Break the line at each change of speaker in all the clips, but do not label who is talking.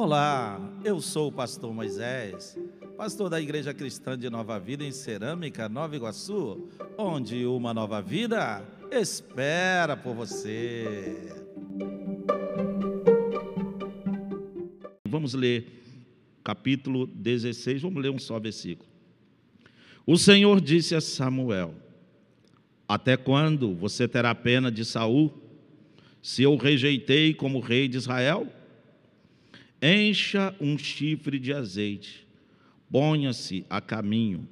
Olá, eu sou o pastor Moisés, pastor da Igreja Cristã de Nova Vida em Cerâmica, Nova Iguaçu, onde uma nova vida espera por você. Vamos ler capítulo 16, vamos ler um só versículo. O Senhor disse a Samuel: Até quando você terá pena de Saul, se eu rejeitei como rei de Israel? Encha um chifre de azeite, ponha-se a caminho.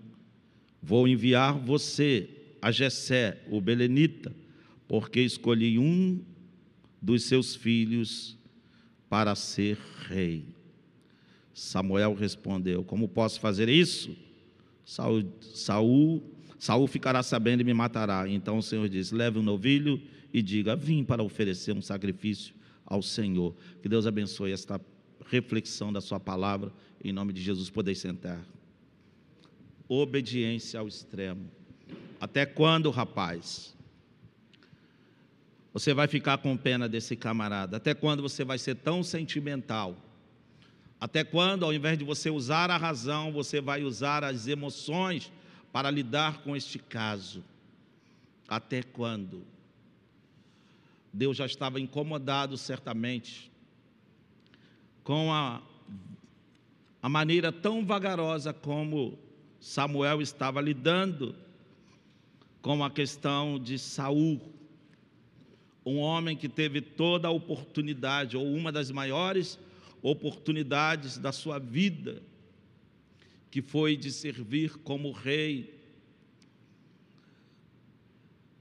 Vou enviar você a Jessé, o belenita, porque escolhi um dos seus filhos para ser rei. Samuel respondeu: Como posso fazer isso? Saul, Saul, Saul ficará sabendo e me matará. Então o Senhor disse: Leve um novilho e diga: Vim para oferecer um sacrifício ao Senhor. Que Deus abençoe esta reflexão da Sua palavra. Em nome de Jesus, podeis sentar. Obediência ao extremo. Até quando, rapaz? Você vai ficar com pena desse camarada? Até quando você vai ser tão sentimental? Até quando, ao invés de você usar a razão, você vai usar as emoções para lidar com este caso? Até quando? Deus já estava incomodado, certamente, com a, a maneira tão vagarosa como Samuel estava lidando com a questão de Saul, um homem que teve toda a oportunidade, ou uma das maiores oportunidades da sua vida, que foi de servir como rei,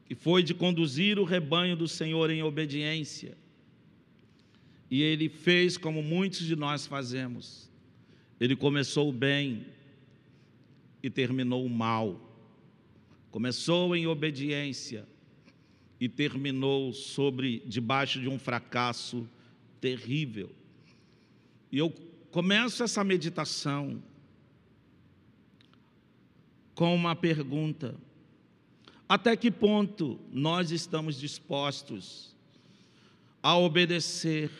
que foi de conduzir o rebanho do Senhor em obediência. E ele fez como muitos de nós fazemos. Ele começou bem e terminou mal. Começou em obediência e terminou sobre debaixo de um fracasso terrível. E eu começo essa meditação com uma pergunta: até que ponto nós estamos dispostos a obedecer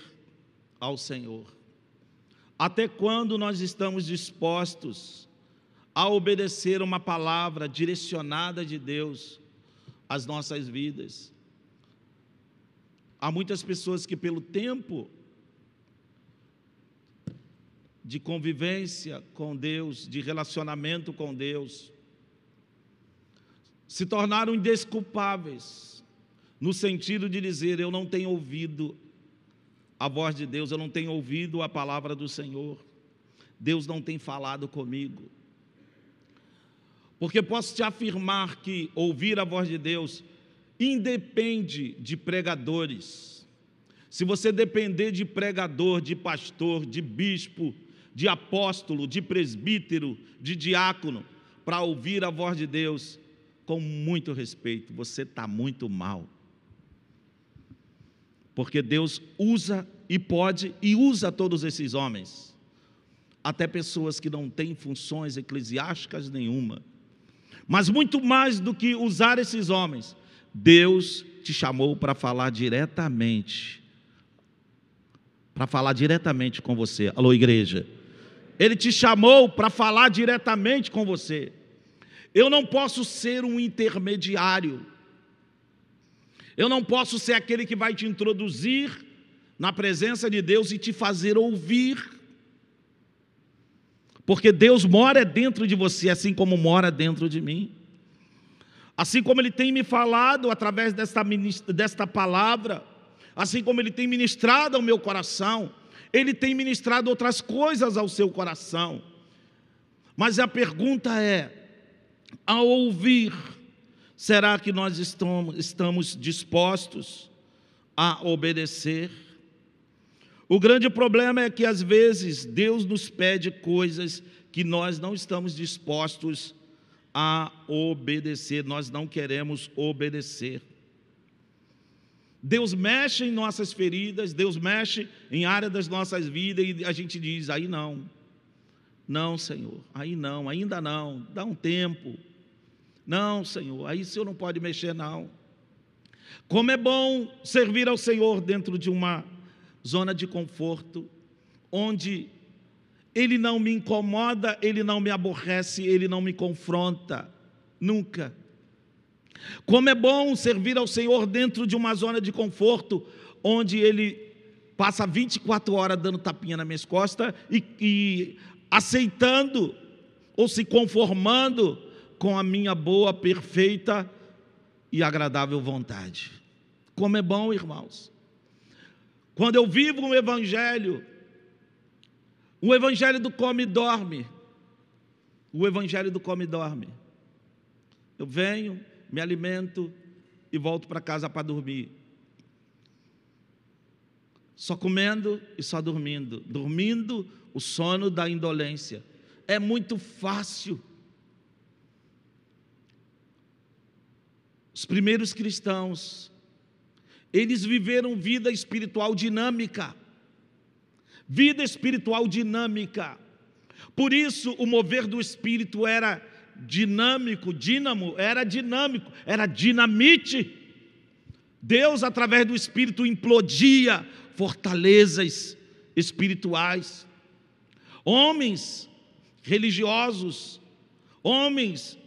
ao Senhor? Até quando nós estamos dispostos a obedecer uma palavra direcionada de Deus às nossas vidas? Há muitas pessoas que, pelo tempo de convivência com Deus, de relacionamento com Deus, se tornaram indesculpáveis, no sentido de dizer: Eu não tenho ouvido a voz de Deus, eu não tenho ouvido a palavra do Senhor, Deus não tem falado comigo. Porque posso te afirmar que ouvir a voz de Deus independe de pregadores. Se você depender de pregador, de pastor, de bispo, de apóstolo, de presbítero, de diácono, para ouvir a voz de Deus, com muito respeito, você está muito mal. Porque Deus usa e pode e usa todos esses homens, até pessoas que não têm funções eclesiásticas nenhuma. Mas muito mais do que usar esses homens, Deus te chamou para falar diretamente, para falar diretamente com você. Alô, igreja. Ele te chamou para falar diretamente com você. Eu não posso ser um intermediário. Eu não posso ser aquele que vai te introduzir na presença de Deus e te fazer ouvir. Porque Deus mora dentro de você, assim como mora dentro de mim. Assim como Ele tem me falado através desta, desta palavra, assim como Ele tem ministrado ao meu coração, ele tem ministrado outras coisas ao seu coração. Mas a pergunta é: ao ouvir, será que nós estamos, dispostos a obedecer? O grande problema é que às vezes Deus nos pede coisas que nós não estamos dispostos a obedecer, nós não queremos obedecer. Deus mexe em nossas feridas, Deus mexe em área das nossas vidas e a gente diz: aí não, não, Senhor, aí não, ainda não, dá um tempo. Não, Senhor, aí o Senhor não pode mexer, não. Como é bom servir ao Senhor dentro de uma zona de conforto, onde ele não me incomoda, ele não me aborrece, ele não me confronta, nunca. Como é bom servir ao Senhor dentro de uma zona de conforto, onde ele passa 24 horas dando tapinha nas minhas costas e, e aceitando ou se conformando com a minha boa, perfeita e agradável vontade. Como é bom, irmãos. Quando eu vivo um evangelho, o evangelho do come e dorme, o evangelho do come e dorme. Eu venho, me alimento e volto para casa para dormir. Só comendo e só dormindo. Dormindo o sono da indolência. É muito fácil. Os primeiros cristãos, eles viveram vida espiritual dinâmica. Vida espiritual dinâmica. Por isso, o mover do espírito era dinâmico, dínamo, era dinâmico, era dinamite. Deus, através do espírito, implodia fortalezas espirituais. Homens religiosos, homens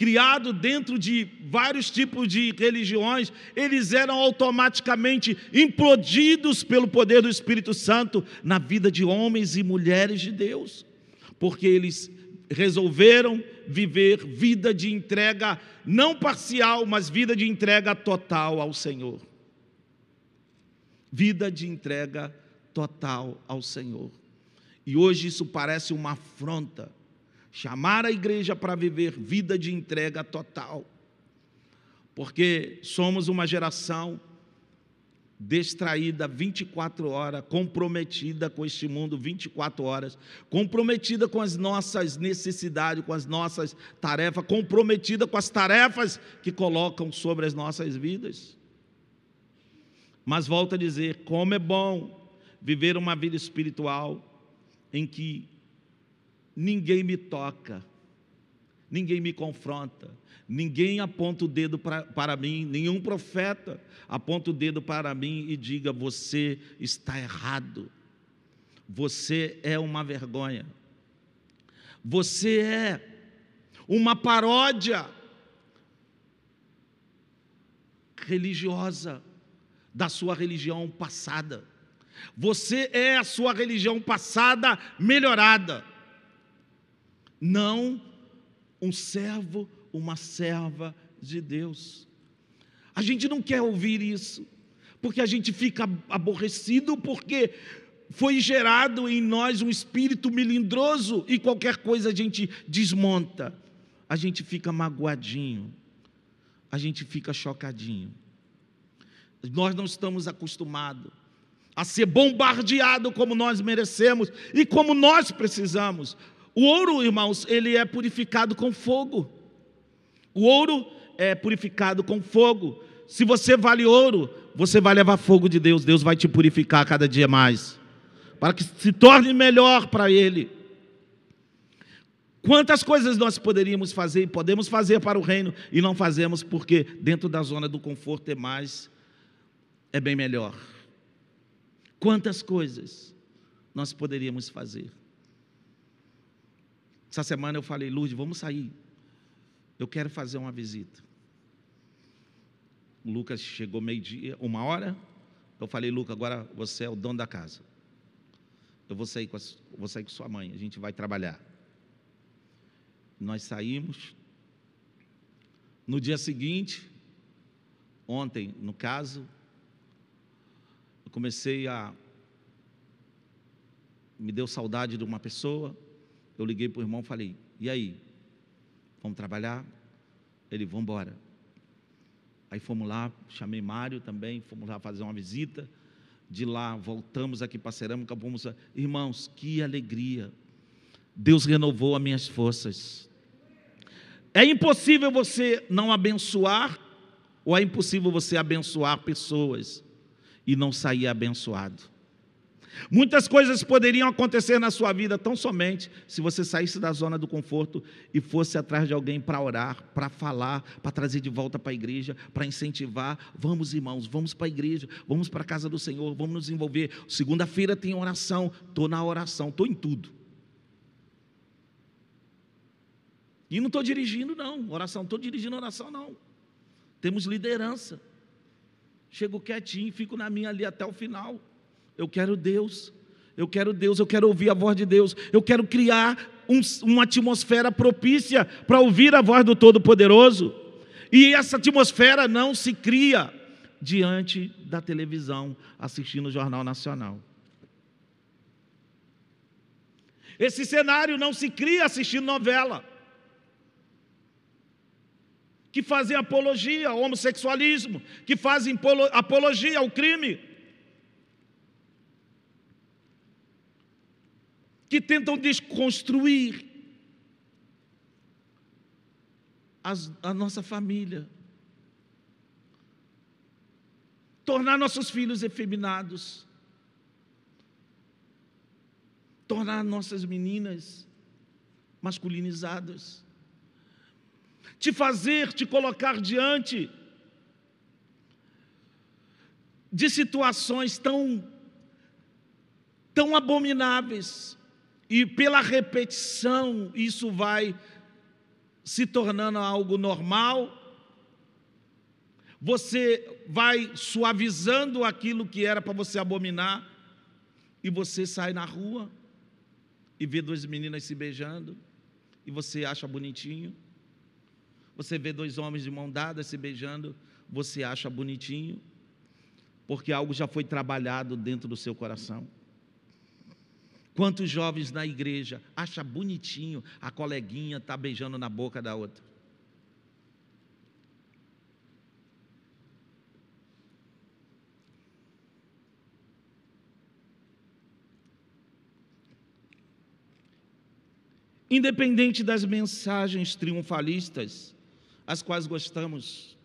criados dentro de vários tipos de religiões, eles eram automaticamente implodidos pelo poder do Espírito Santo na vida de homens e mulheres de Deus, porque eles resolveram viver vida de entrega não parcial, mas vida de entrega total ao Senhor. Vida de entrega total ao Senhor. E hoje isso parece uma afronta chamar a igreja para viver vida de entrega total, porque somos uma geração distraída 24 horas, comprometida com este mundo 24 horas, comprometida com as nossas necessidades, com as nossas tarefas, comprometida com as tarefas que colocam sobre as nossas vidas. Mas volto a dizer, como é bom viver uma vida espiritual em que ninguém me toca, ninguém me confronta, ninguém aponta o dedo pra, para mim, nenhum profeta aponta o dedo para mim e diga: você está errado, você é uma vergonha, você é uma paródia religiosa da sua religião passada. Você é a sua religião passada melhorada não um servo, uma serva de Deus. A gente não quer ouvir isso, porque a gente fica aborrecido, porque foi gerado em nós um espírito melindroso e qualquer coisa a gente desmonta. A gente fica magoadinho, a gente fica chocadinho. Nós não estamos acostumados a ser bombardeado como nós merecemos e como nós precisamos. O ouro, irmãos, ele é purificado com fogo. O ouro é purificado com fogo. Se você vale ouro, você vai levar fogo de Deus. Deus vai te purificar cada dia mais, para que se torne melhor para Ele. Quantas coisas nós poderíamos fazer e podemos fazer para o reino e não fazemos porque dentro da zona do conforto é mais, é bem melhor. Quantas coisas nós poderíamos fazer. Essa semana eu falei, Lourdes, vamos sair. Eu quero fazer uma visita. O Lucas chegou meio-dia, uma hora. Eu falei, Lucas, agora você é o dono da casa. Eu vou sair com, a, vou sair com sua mãe, a gente vai trabalhar. Nós saímos. No dia seguinte, ontem, no caso, eu comecei a. Me deu saudade de uma pessoa eu liguei para o irmão e falei: E aí? Vamos trabalhar? Ele, vamos embora. Aí fomos lá, chamei Mário também, fomos lá fazer uma visita. De lá voltamos aqui para Cerâmica, fomos. Irmãos, que alegria! Deus renovou as minhas forças. É impossível você não abençoar, ou é impossível você abençoar pessoas e não sair abençoado. Muitas coisas poderiam acontecer na sua vida tão somente se você saísse da zona do conforto e fosse atrás de alguém para orar, para falar, para trazer de volta para a igreja, para incentivar. Vamos, irmãos, vamos para a igreja, vamos para a casa do Senhor, vamos nos envolver. Segunda-feira tem oração, estou na oração, estou em tudo. E não estou dirigindo, não, oração, estou dirigindo oração, não. Temos liderança. Chego quietinho, fico na minha ali até o final. Eu quero Deus. Eu quero Deus, eu quero ouvir a voz de Deus. Eu quero criar um, uma atmosfera propícia para ouvir a voz do Todo-Poderoso. E essa atmosfera não se cria diante da televisão, assistindo o Jornal Nacional. Esse cenário não se cria assistindo novela, que fazem apologia ao homossexualismo, que fazem apologia ao crime. Que tentam desconstruir as, a nossa família, tornar nossos filhos efeminados, tornar nossas meninas masculinizadas, te fazer te colocar diante de situações tão tão abomináveis e pela repetição, isso vai se tornando algo normal. Você vai suavizando aquilo que era para você abominar, e você sai na rua e vê duas meninas se beijando, e você acha bonitinho. Você vê dois homens de mão dada se beijando, você acha bonitinho, porque algo já foi trabalhado dentro do seu coração. Quantos jovens na igreja acha bonitinho a coleguinha tá beijando na boca da outra? Independente das mensagens triunfalistas, as quais gostamos,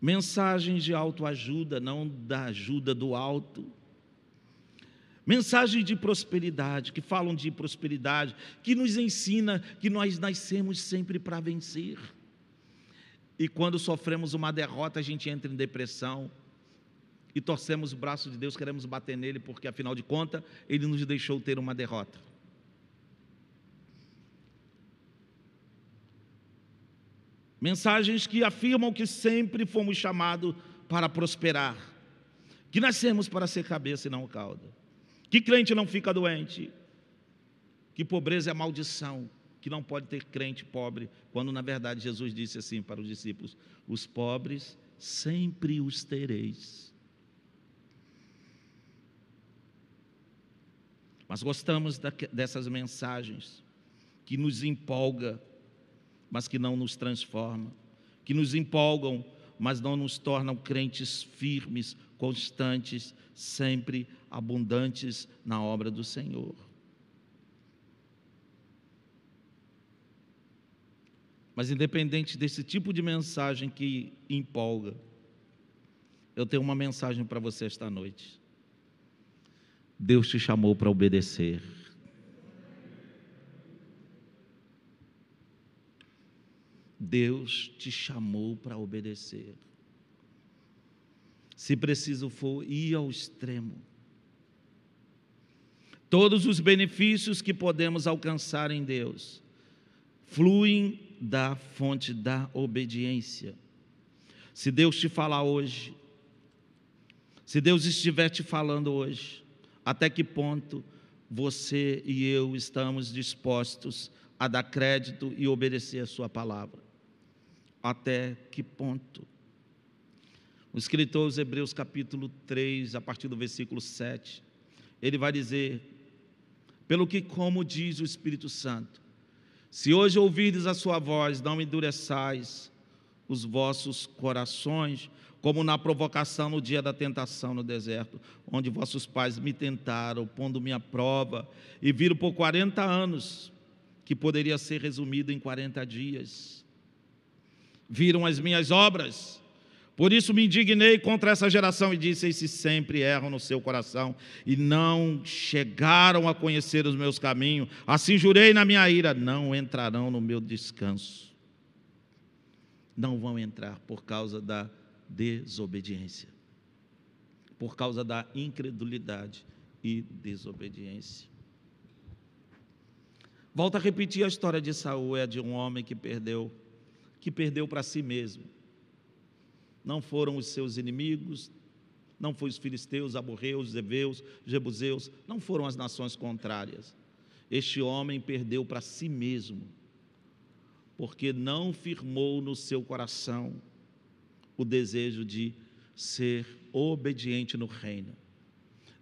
mensagens de autoajuda, não da ajuda do alto, Mensagens de prosperidade, que falam de prosperidade, que nos ensina que nós nascemos sempre para vencer. E quando sofremos uma derrota, a gente entra em depressão e torcemos o braço de Deus, queremos bater nele, porque afinal de contas, ele nos deixou ter uma derrota. Mensagens que afirmam que sempre fomos chamados para prosperar, que nascemos para ser cabeça e não cauda. Que crente não fica doente? Que pobreza é maldição, que não pode ter crente pobre, quando na verdade Jesus disse assim para os discípulos: os pobres sempre os tereis. Mas gostamos dessas mensagens que nos empolga, mas que não nos transforma, que nos empolgam, mas não nos tornam crentes firmes, constantes, sempre abundantes na obra do Senhor. Mas independente desse tipo de mensagem que empolga, eu tenho uma mensagem para você esta noite. Deus te chamou para obedecer. Deus te chamou para obedecer. Se preciso for, ir ao extremo. Todos os benefícios que podemos alcançar em Deus fluem da fonte da obediência. Se Deus te falar hoje, se Deus estiver te falando hoje, até que ponto você e eu estamos dispostos a dar crédito e obedecer a Sua palavra? Até que ponto? O escritor aos Hebreus, capítulo 3, a partir do versículo 7, ele vai dizer: Pelo que, como diz o Espírito Santo, se hoje ouvirdes a sua voz, não endureçais os vossos corações, como na provocação no dia da tentação no deserto, onde vossos pais me tentaram, pondo-me à prova, e viram por 40 anos, que poderia ser resumido em 40 dias. Viram as minhas obras, Por isso me indignei contra essa geração e disse: Esses sempre erram no seu coração e não chegaram a conhecer os meus caminhos. Assim jurei na minha ira: não entrarão no meu descanso. Não vão entrar por causa da desobediência, por causa da incredulidade e desobediência. Volto a repetir a história de Saul, é de um homem que perdeu, que perdeu para si mesmo não foram os seus inimigos, não foram os filisteus, amorreus, zebeus, jebuseus, não foram as nações contrárias. Este homem perdeu para si mesmo, porque não firmou no seu coração o desejo de ser obediente no reino.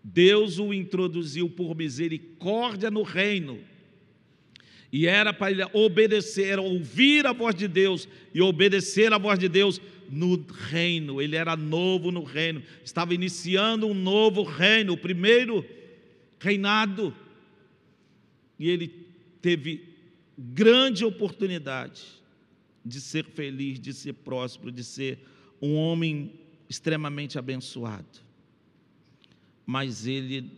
Deus o introduziu por misericórdia no reino. E era para ele obedecer, ouvir a voz de Deus e obedecer a voz de Deus no reino, ele era novo no reino, estava iniciando um novo reino, o primeiro reinado, e ele teve grande oportunidade de ser feliz, de ser próspero, de ser um homem extremamente abençoado. Mas ele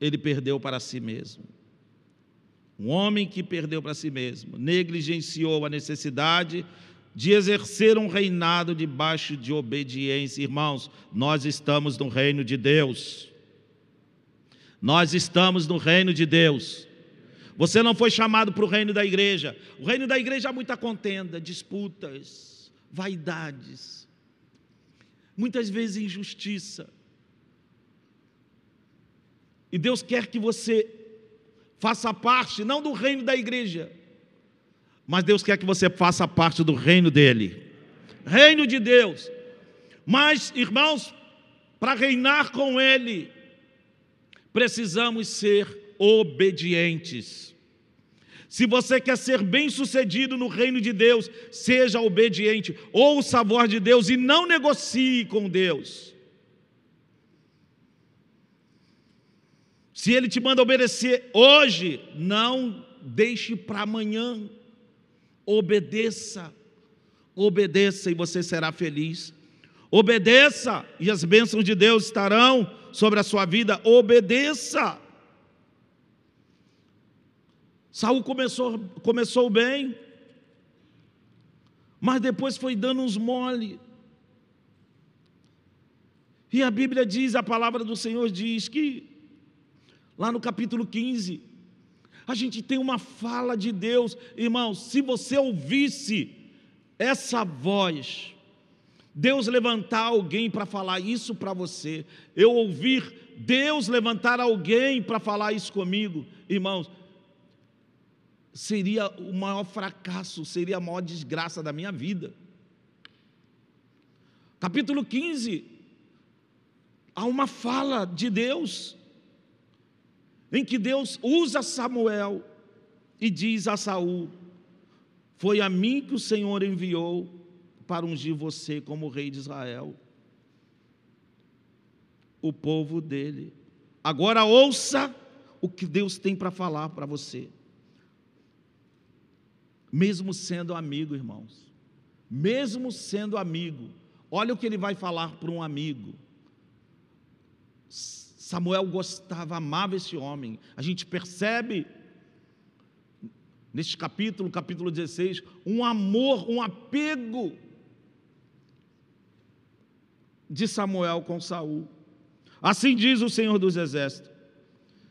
ele perdeu para si mesmo. Um homem que perdeu para si mesmo, negligenciou a necessidade de exercer um reinado debaixo de obediência. Irmãos, nós estamos no reino de Deus. Nós estamos no reino de Deus. Você não foi chamado para o reino da igreja. O reino da igreja há muita contenda, disputas, vaidades, muitas vezes injustiça. E Deus quer que você faça parte, não do reino da igreja, mas Deus quer que você faça parte do reino dele. Reino de Deus. Mas, irmãos, para reinar com ele, precisamos ser obedientes. Se você quer ser bem-sucedido no reino de Deus, seja obediente, ouça a voz de Deus e não negocie com Deus. Se ele te manda obedecer hoje, não deixe para amanhã. Obedeça, obedeça e você será feliz. Obedeça e as bênçãos de Deus estarão sobre a sua vida. Obedeça. Saul começou, começou bem, mas depois foi dando uns mole. E a Bíblia diz, a palavra do Senhor diz que, lá no capítulo 15, a gente tem uma fala de Deus, irmãos. Se você ouvisse essa voz, Deus levantar alguém para falar isso para você, eu ouvir Deus levantar alguém para falar isso comigo, irmãos, seria o maior fracasso, seria a maior desgraça da minha vida. Capítulo 15, há uma fala de Deus em que Deus usa Samuel e diz a Saul: Foi a mim que o Senhor enviou para ungir você como rei de Israel, o povo dele. Agora ouça o que Deus tem para falar para você. Mesmo sendo amigo, irmãos, mesmo sendo amigo, olha o que ele vai falar para um amigo. Samuel gostava, amava esse homem. A gente percebe neste capítulo, capítulo 16, um amor, um apego de Samuel com Saul. Assim diz o Senhor dos Exércitos: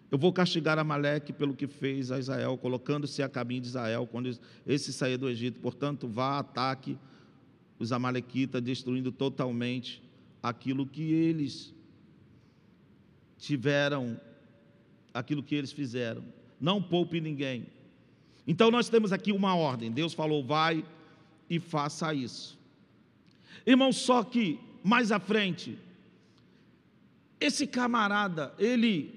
Eu vou castigar Amaleque pelo que fez a Israel, colocando-se a caminho de Israel quando esse sair do Egito. Portanto, vá, ataque os Amalequitas, destruindo totalmente aquilo que eles tiveram aquilo que eles fizeram. Não poupe ninguém. Então nós temos aqui uma ordem. Deus falou: vai e faça isso. Irmão, só que mais à frente, esse camarada, ele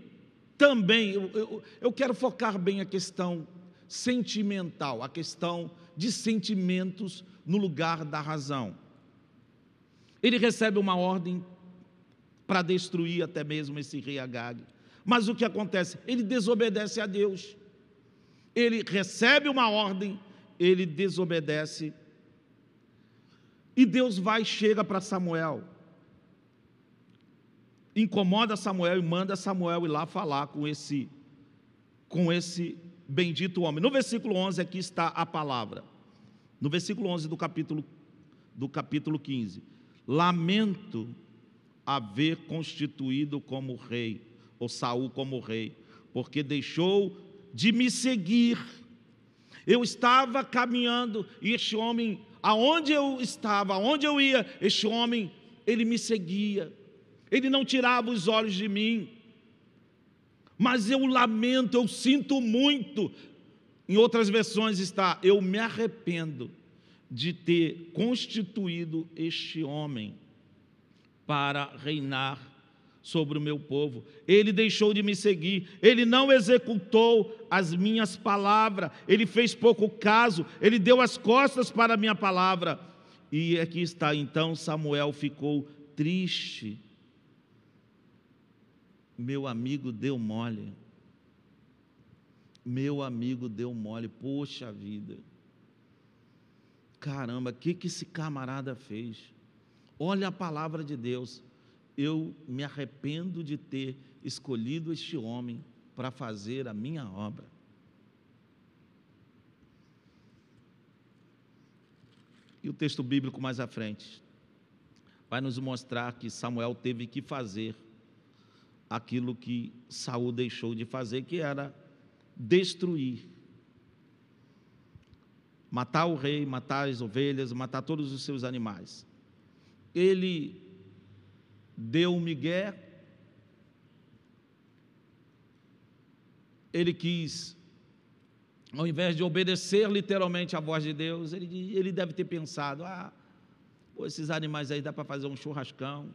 também, eu, eu, eu quero focar bem a questão sentimental, a questão de sentimentos no lugar da razão. Ele recebe uma ordem para destruir até mesmo esse rei Agag. Mas o que acontece? Ele desobedece a Deus. Ele recebe uma ordem, ele desobedece. E Deus vai chega para Samuel. Incomoda Samuel e manda Samuel ir lá falar com esse com esse bendito homem. No versículo 11 aqui está a palavra. No versículo 11 do capítulo do capítulo 15. Lamento haver constituído como rei, ou Saul como rei, porque deixou de me seguir. Eu estava caminhando e este homem, aonde eu estava, aonde eu ia, este homem, ele me seguia. Ele não tirava os olhos de mim. Mas eu lamento, eu sinto muito. Em outras versões está: eu me arrependo de ter constituído este homem para reinar sobre o meu povo. Ele deixou de me seguir, ele não executou as minhas palavras, ele fez pouco caso, ele deu as costas para a minha palavra. E aqui está, então Samuel ficou triste. Meu amigo deu mole. Meu amigo deu mole, poxa vida. Caramba, o que, que esse camarada fez? Olha a palavra de Deus. Eu me arrependo de ter escolhido este homem para fazer a minha obra. E o texto bíblico mais à frente vai nos mostrar que Samuel teve que fazer aquilo que Saul deixou de fazer, que era destruir matar o rei, matar as ovelhas, matar todos os seus animais. Ele deu um migué, ele quis, ao invés de obedecer literalmente à voz de Deus, ele, ele deve ter pensado: ah, pô, esses animais aí dá para fazer um churrascão.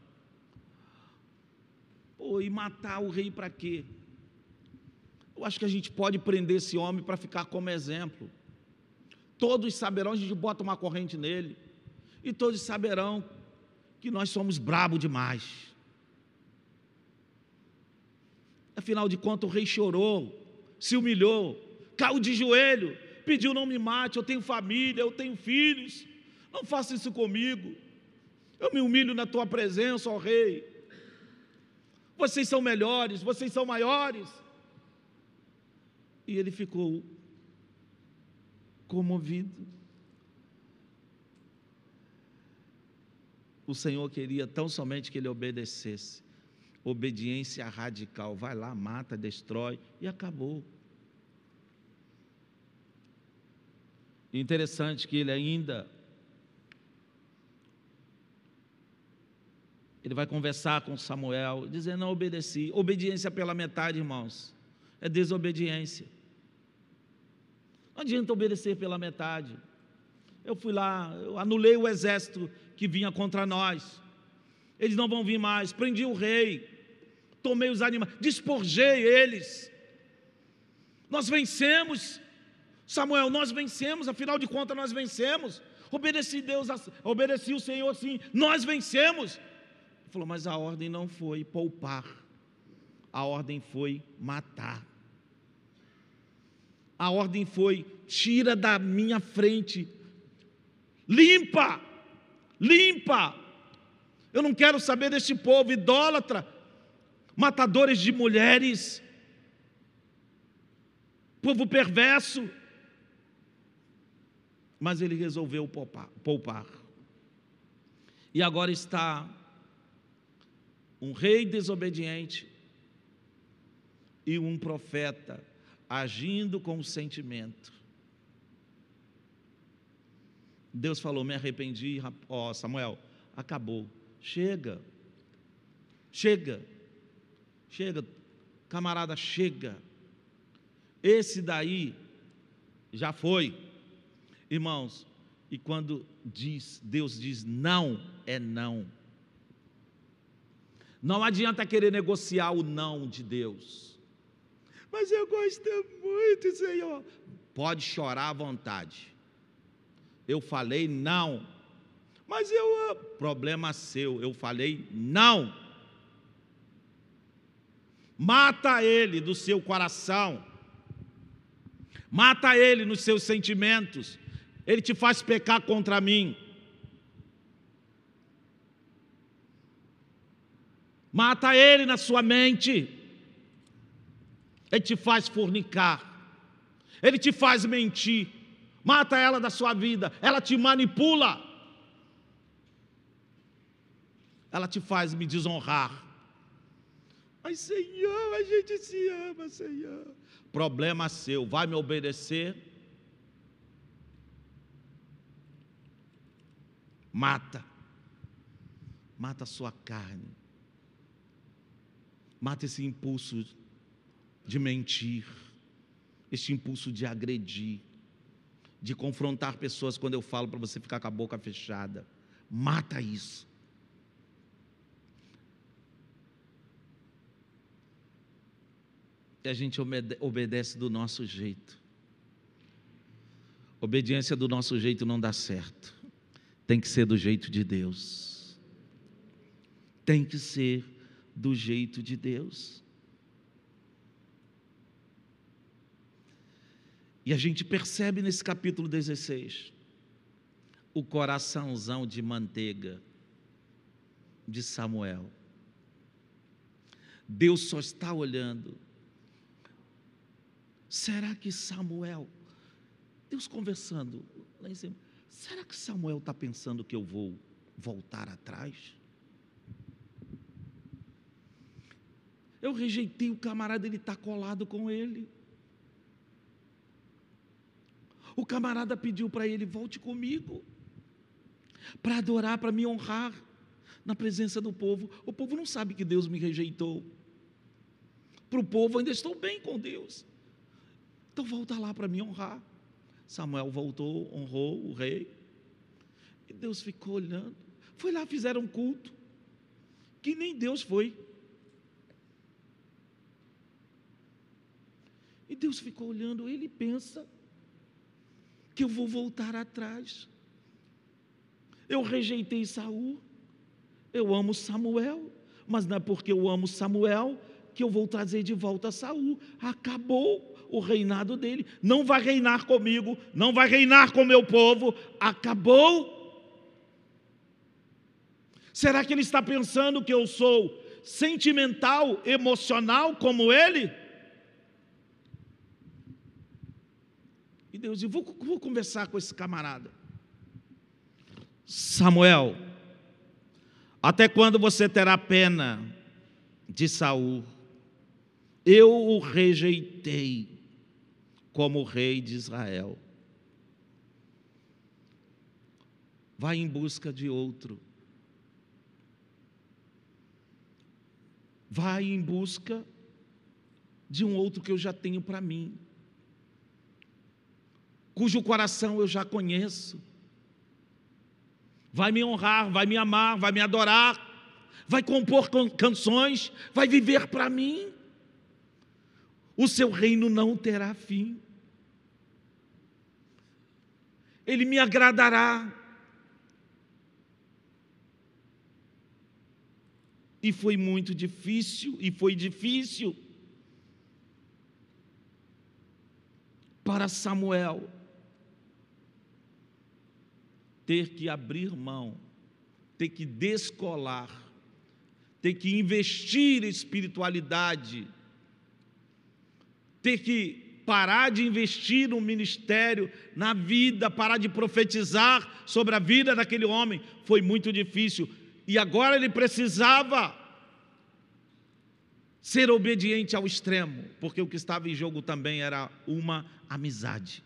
Pô, e matar o rei para quê? Eu acho que a gente pode prender esse homem para ficar como exemplo. Todos saberão, a gente bota uma corrente nele, e todos saberão que nós somos brabo demais. Afinal de contas, o rei chorou, se humilhou, caiu de joelho, pediu: não me mate, eu tenho família, eu tenho filhos, não faça isso comigo. Eu me humilho na tua presença, ó rei. Vocês são melhores, vocês são maiores. E ele ficou comovido. O Senhor queria tão somente que ele obedecesse. Obediência radical. Vai lá, mata, destrói e acabou. Interessante que ele ainda ele vai conversar com Samuel, dizendo: Não obedeci. Obediência pela metade, irmãos, é desobediência. Não adianta obedecer pela metade. Eu fui lá, eu anulei o exército que vinha contra nós. Eles não vão vir mais. Prendi o rei, tomei os animais, despojei eles. Nós vencemos, Samuel, nós vencemos, afinal de contas nós vencemos. Obedeci Deus, obedeci o Senhor sim, nós vencemos. Ele falou, mas a ordem não foi poupar, a ordem foi matar. A ordem foi: tira da minha frente, limpa, limpa. Eu não quero saber deste povo idólatra, matadores de mulheres, povo perverso. Mas ele resolveu poupar, poupar. E agora está um rei desobediente e um profeta agindo com sentimento. Deus falou: Me arrependi, ó oh, Samuel, acabou. Chega, chega, chega, camarada, chega. Esse daí já foi, irmãos. E quando diz, Deus diz não, é não. Não adianta querer negociar o não de Deus mas eu gosto muito, Senhor. Pode chorar à vontade. Eu falei não. Mas eu, ah, problema seu, eu falei não. Mata ele do seu coração. Mata ele nos seus sentimentos. Ele te faz pecar contra mim. Mata ele na sua mente. Ele te faz fornicar. Ele te faz mentir. Mata ela da sua vida. Ela te manipula. Ela te faz me desonrar. Mas, Senhor, a gente se ama, Senhor. Problema seu. Vai me obedecer? Mata. Mata a sua carne. Mata esse impulso de mentir, este impulso de agredir, de confrontar pessoas quando eu falo para você ficar com a boca fechada. Mata isso. E a gente obedece do nosso jeito. Obediência do nosso jeito não dá certo. Tem que ser do jeito de Deus. Tem que ser do jeito de Deus. E a gente percebe nesse capítulo 16 o coraçãozão de manteiga de Samuel. Deus só está olhando. Será que Samuel, Deus conversando lá em cima, será que Samuel está pensando que eu vou voltar atrás? Eu rejeitei o camarada, ele está colado com ele. O camarada pediu para ele: volte comigo, para adorar, para me honrar na presença do povo. O povo não sabe que Deus me rejeitou. Para o povo, ainda estou bem com Deus. Então volta lá para me honrar. Samuel voltou, honrou o rei. E Deus ficou olhando. Foi lá, fizeram um culto. Que nem Deus foi. E Deus ficou olhando, ele pensa que eu vou voltar atrás. Eu rejeitei Saul, eu amo Samuel, mas não é porque eu amo Samuel que eu vou trazer de volta Saul. Acabou o reinado dele, não vai reinar comigo, não vai reinar com meu povo, acabou. Será que ele está pensando que eu sou sentimental, emocional como ele? E Deus disse: vou, vou conversar com esse camarada. Samuel, até quando você terá pena de Saul? Eu o rejeitei como rei de Israel. Vai em busca de outro. Vai em busca de um outro que eu já tenho para mim cujo coração eu já conheço. Vai me honrar, vai me amar, vai me adorar, vai compor canções, vai viver para mim. O seu reino não terá fim. Ele me agradará. E foi muito difícil, e foi difícil para Samuel ter que abrir mão, ter que descolar, ter que investir espiritualidade, ter que parar de investir no ministério, na vida, parar de profetizar sobre a vida daquele homem, foi muito difícil. E agora ele precisava ser obediente ao extremo, porque o que estava em jogo também era uma amizade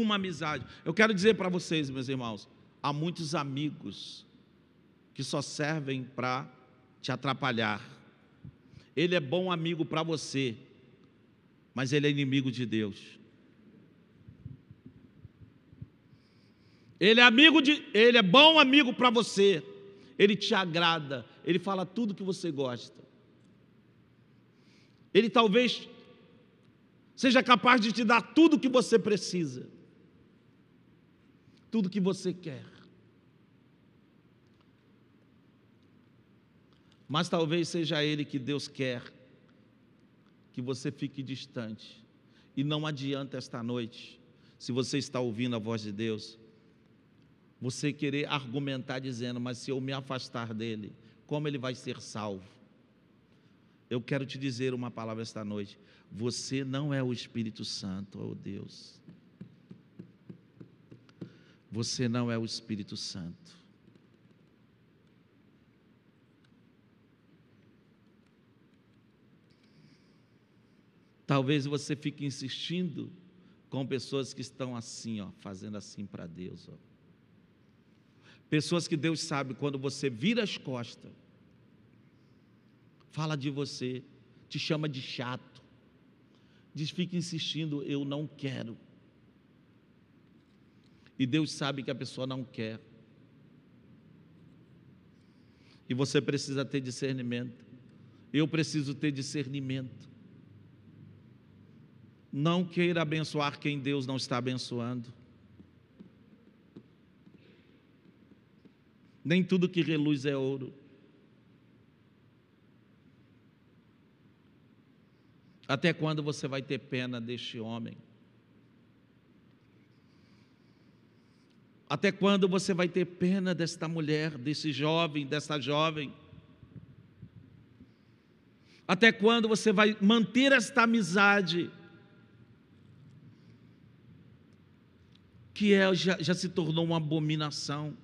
uma amizade. Eu quero dizer para vocês, meus irmãos, há muitos amigos que só servem para te atrapalhar. Ele é bom amigo para você, mas ele é inimigo de Deus. Ele é amigo de, ele é bom amigo para você. Ele te agrada, ele fala tudo que você gosta. Ele talvez seja capaz de te dar tudo o que você precisa tudo que você quer. Mas talvez seja Ele que Deus quer que você fique distante. E não adianta esta noite, se você está ouvindo a voz de Deus, você querer argumentar dizendo, mas se eu me afastar dele, como ele vai ser salvo. Eu quero te dizer uma palavra esta noite. Você não é o Espírito Santo, oh Deus. Você não é o Espírito Santo. Talvez você fique insistindo com pessoas que estão assim, ó, fazendo assim para Deus, ó. Pessoas que Deus sabe quando você vira as costas, fala de você, te chama de chato, diz, fica insistindo, eu não quero. E Deus sabe que a pessoa não quer. E você precisa ter discernimento. Eu preciso ter discernimento. Não queira abençoar quem Deus não está abençoando. Nem tudo que reluz é ouro. Até quando você vai ter pena deste homem? Até quando você vai ter pena desta mulher, desse jovem, desta jovem? Até quando você vai manter esta amizade? que é, já, já se tornou uma abominação.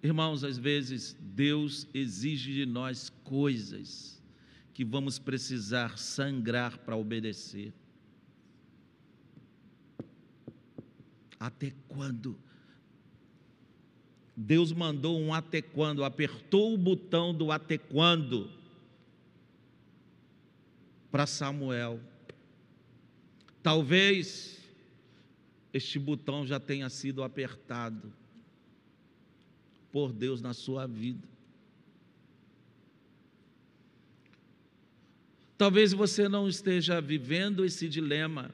Irmãos, às vezes Deus exige de nós coisas que vamos precisar sangrar para obedecer. Até quando? Deus mandou um até quando, apertou o botão do até quando para Samuel. Talvez este botão já tenha sido apertado por Deus na sua vida. Talvez você não esteja vivendo esse dilema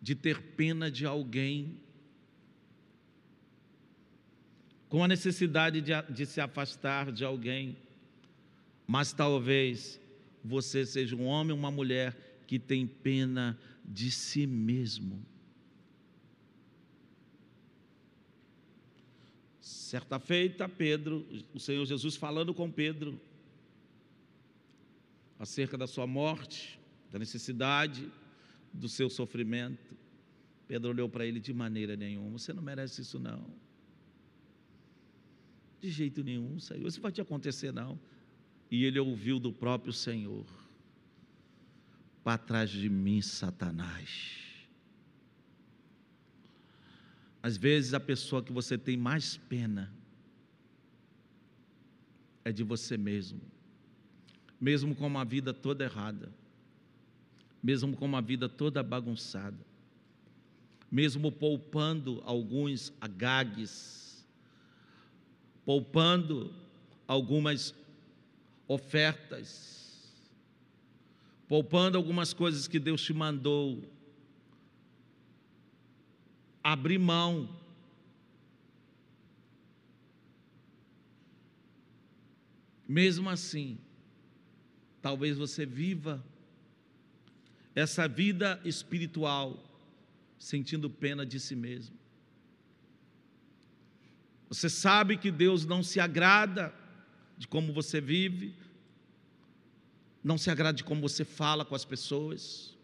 de ter pena de alguém, com a necessidade de, de se afastar de alguém, mas talvez você seja um homem ou uma mulher que tem pena de si mesmo. Certa feita, Pedro, o Senhor Jesus falando com Pedro acerca da sua morte, da necessidade, do seu sofrimento. Pedro olhou para ele de maneira nenhuma: Você não merece isso, não. De jeito nenhum, Senhor. Isso vai te acontecer, não e ele ouviu do próprio Senhor: Para trás de mim, Satanás. Às vezes a pessoa que você tem mais pena é de você mesmo, mesmo com uma vida toda errada, mesmo com uma vida toda bagunçada, mesmo poupando alguns agagues, poupando algumas ofertas, poupando algumas coisas que Deus te mandou, abrir mão. Mesmo assim, talvez você viva essa vida espiritual sentindo pena de si mesmo. Você sabe que Deus não se agrada de como você vive, não se agrada de como você fala com as pessoas,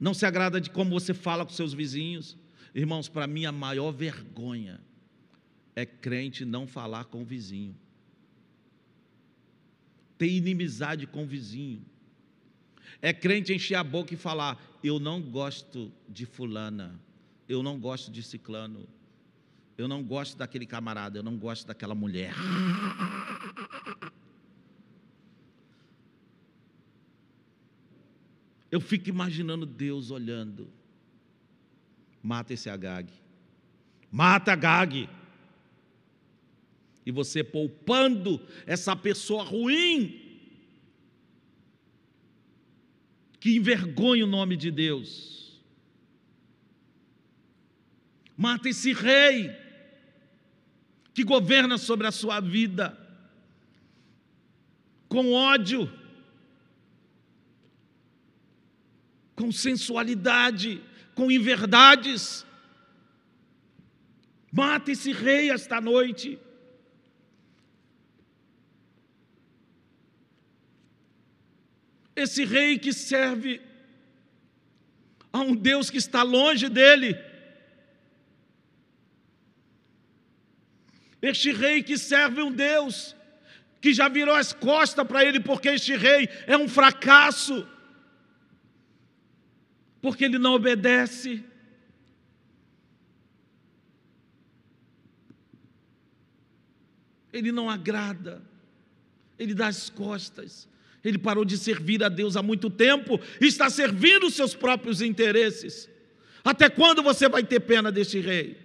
não se agrada de como você fala com seus vizinhos. Irmãos, para mim a maior vergonha é crente não falar com o vizinho, ter inimizade com o vizinho. É crente encher a boca e falar: Eu não gosto de Fulana, eu não gosto de Ciclano, eu não gosto daquele camarada, eu não gosto daquela mulher. Eu fico imaginando Deus olhando. Mata esse Agag. Mata Agag. E você poupando essa pessoa ruim, que envergonha o nome de Deus. Mata esse rei que governa sobre a sua vida, com ódio, com sensualidade, com inverdades. Mata esse rei esta noite. Esse rei que serve a um Deus que está longe dele. Este rei que serve um Deus que já virou as costas para ele, porque este rei é um fracasso, porque ele não obedece. Ele não agrada, ele dá as costas. Ele parou de servir a Deus há muito tempo e está servindo os seus próprios interesses. Até quando você vai ter pena deste rei?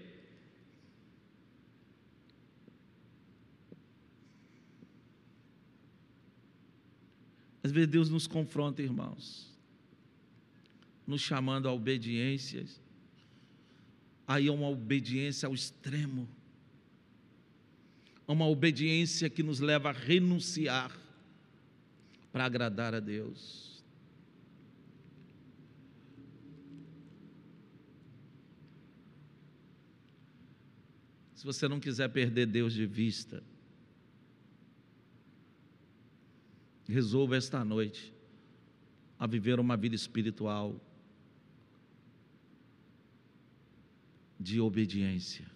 Às vezes Deus nos confronta, irmãos, nos chamando à obediência. Aí é uma obediência ao extremo, uma obediência que nos leva a renunciar para agradar a Deus. Se você não quiser perder Deus de vista, resolva esta noite a viver uma vida espiritual de obediência.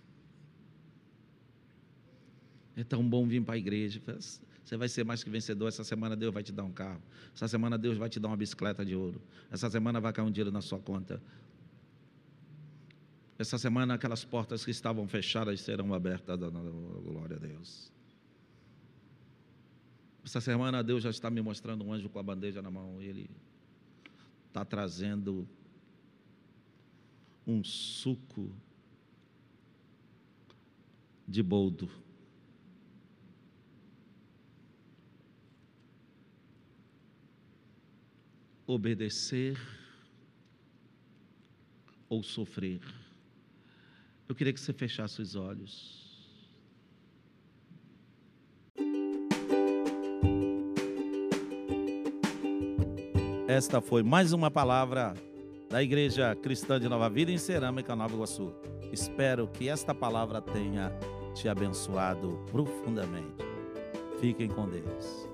É tão bom vir para a igreja. Você vai ser mais que vencedor. Essa semana Deus vai te dar um carro. Essa semana Deus vai te dar uma bicicleta de ouro. Essa semana vai cair um dinheiro na sua conta. Essa semana aquelas portas que estavam fechadas serão abertas. Glória a Deus. Essa semana Deus já está me mostrando um anjo com a bandeja na mão. E ele está trazendo um suco de boldo. Obedecer ou sofrer. Eu queria que você fechasse os olhos. Esta foi mais uma palavra da Igreja Cristã de Nova Vida em Cerâmica, Nova Iguaçu. Espero que esta palavra tenha te abençoado profundamente. Fiquem com Deus.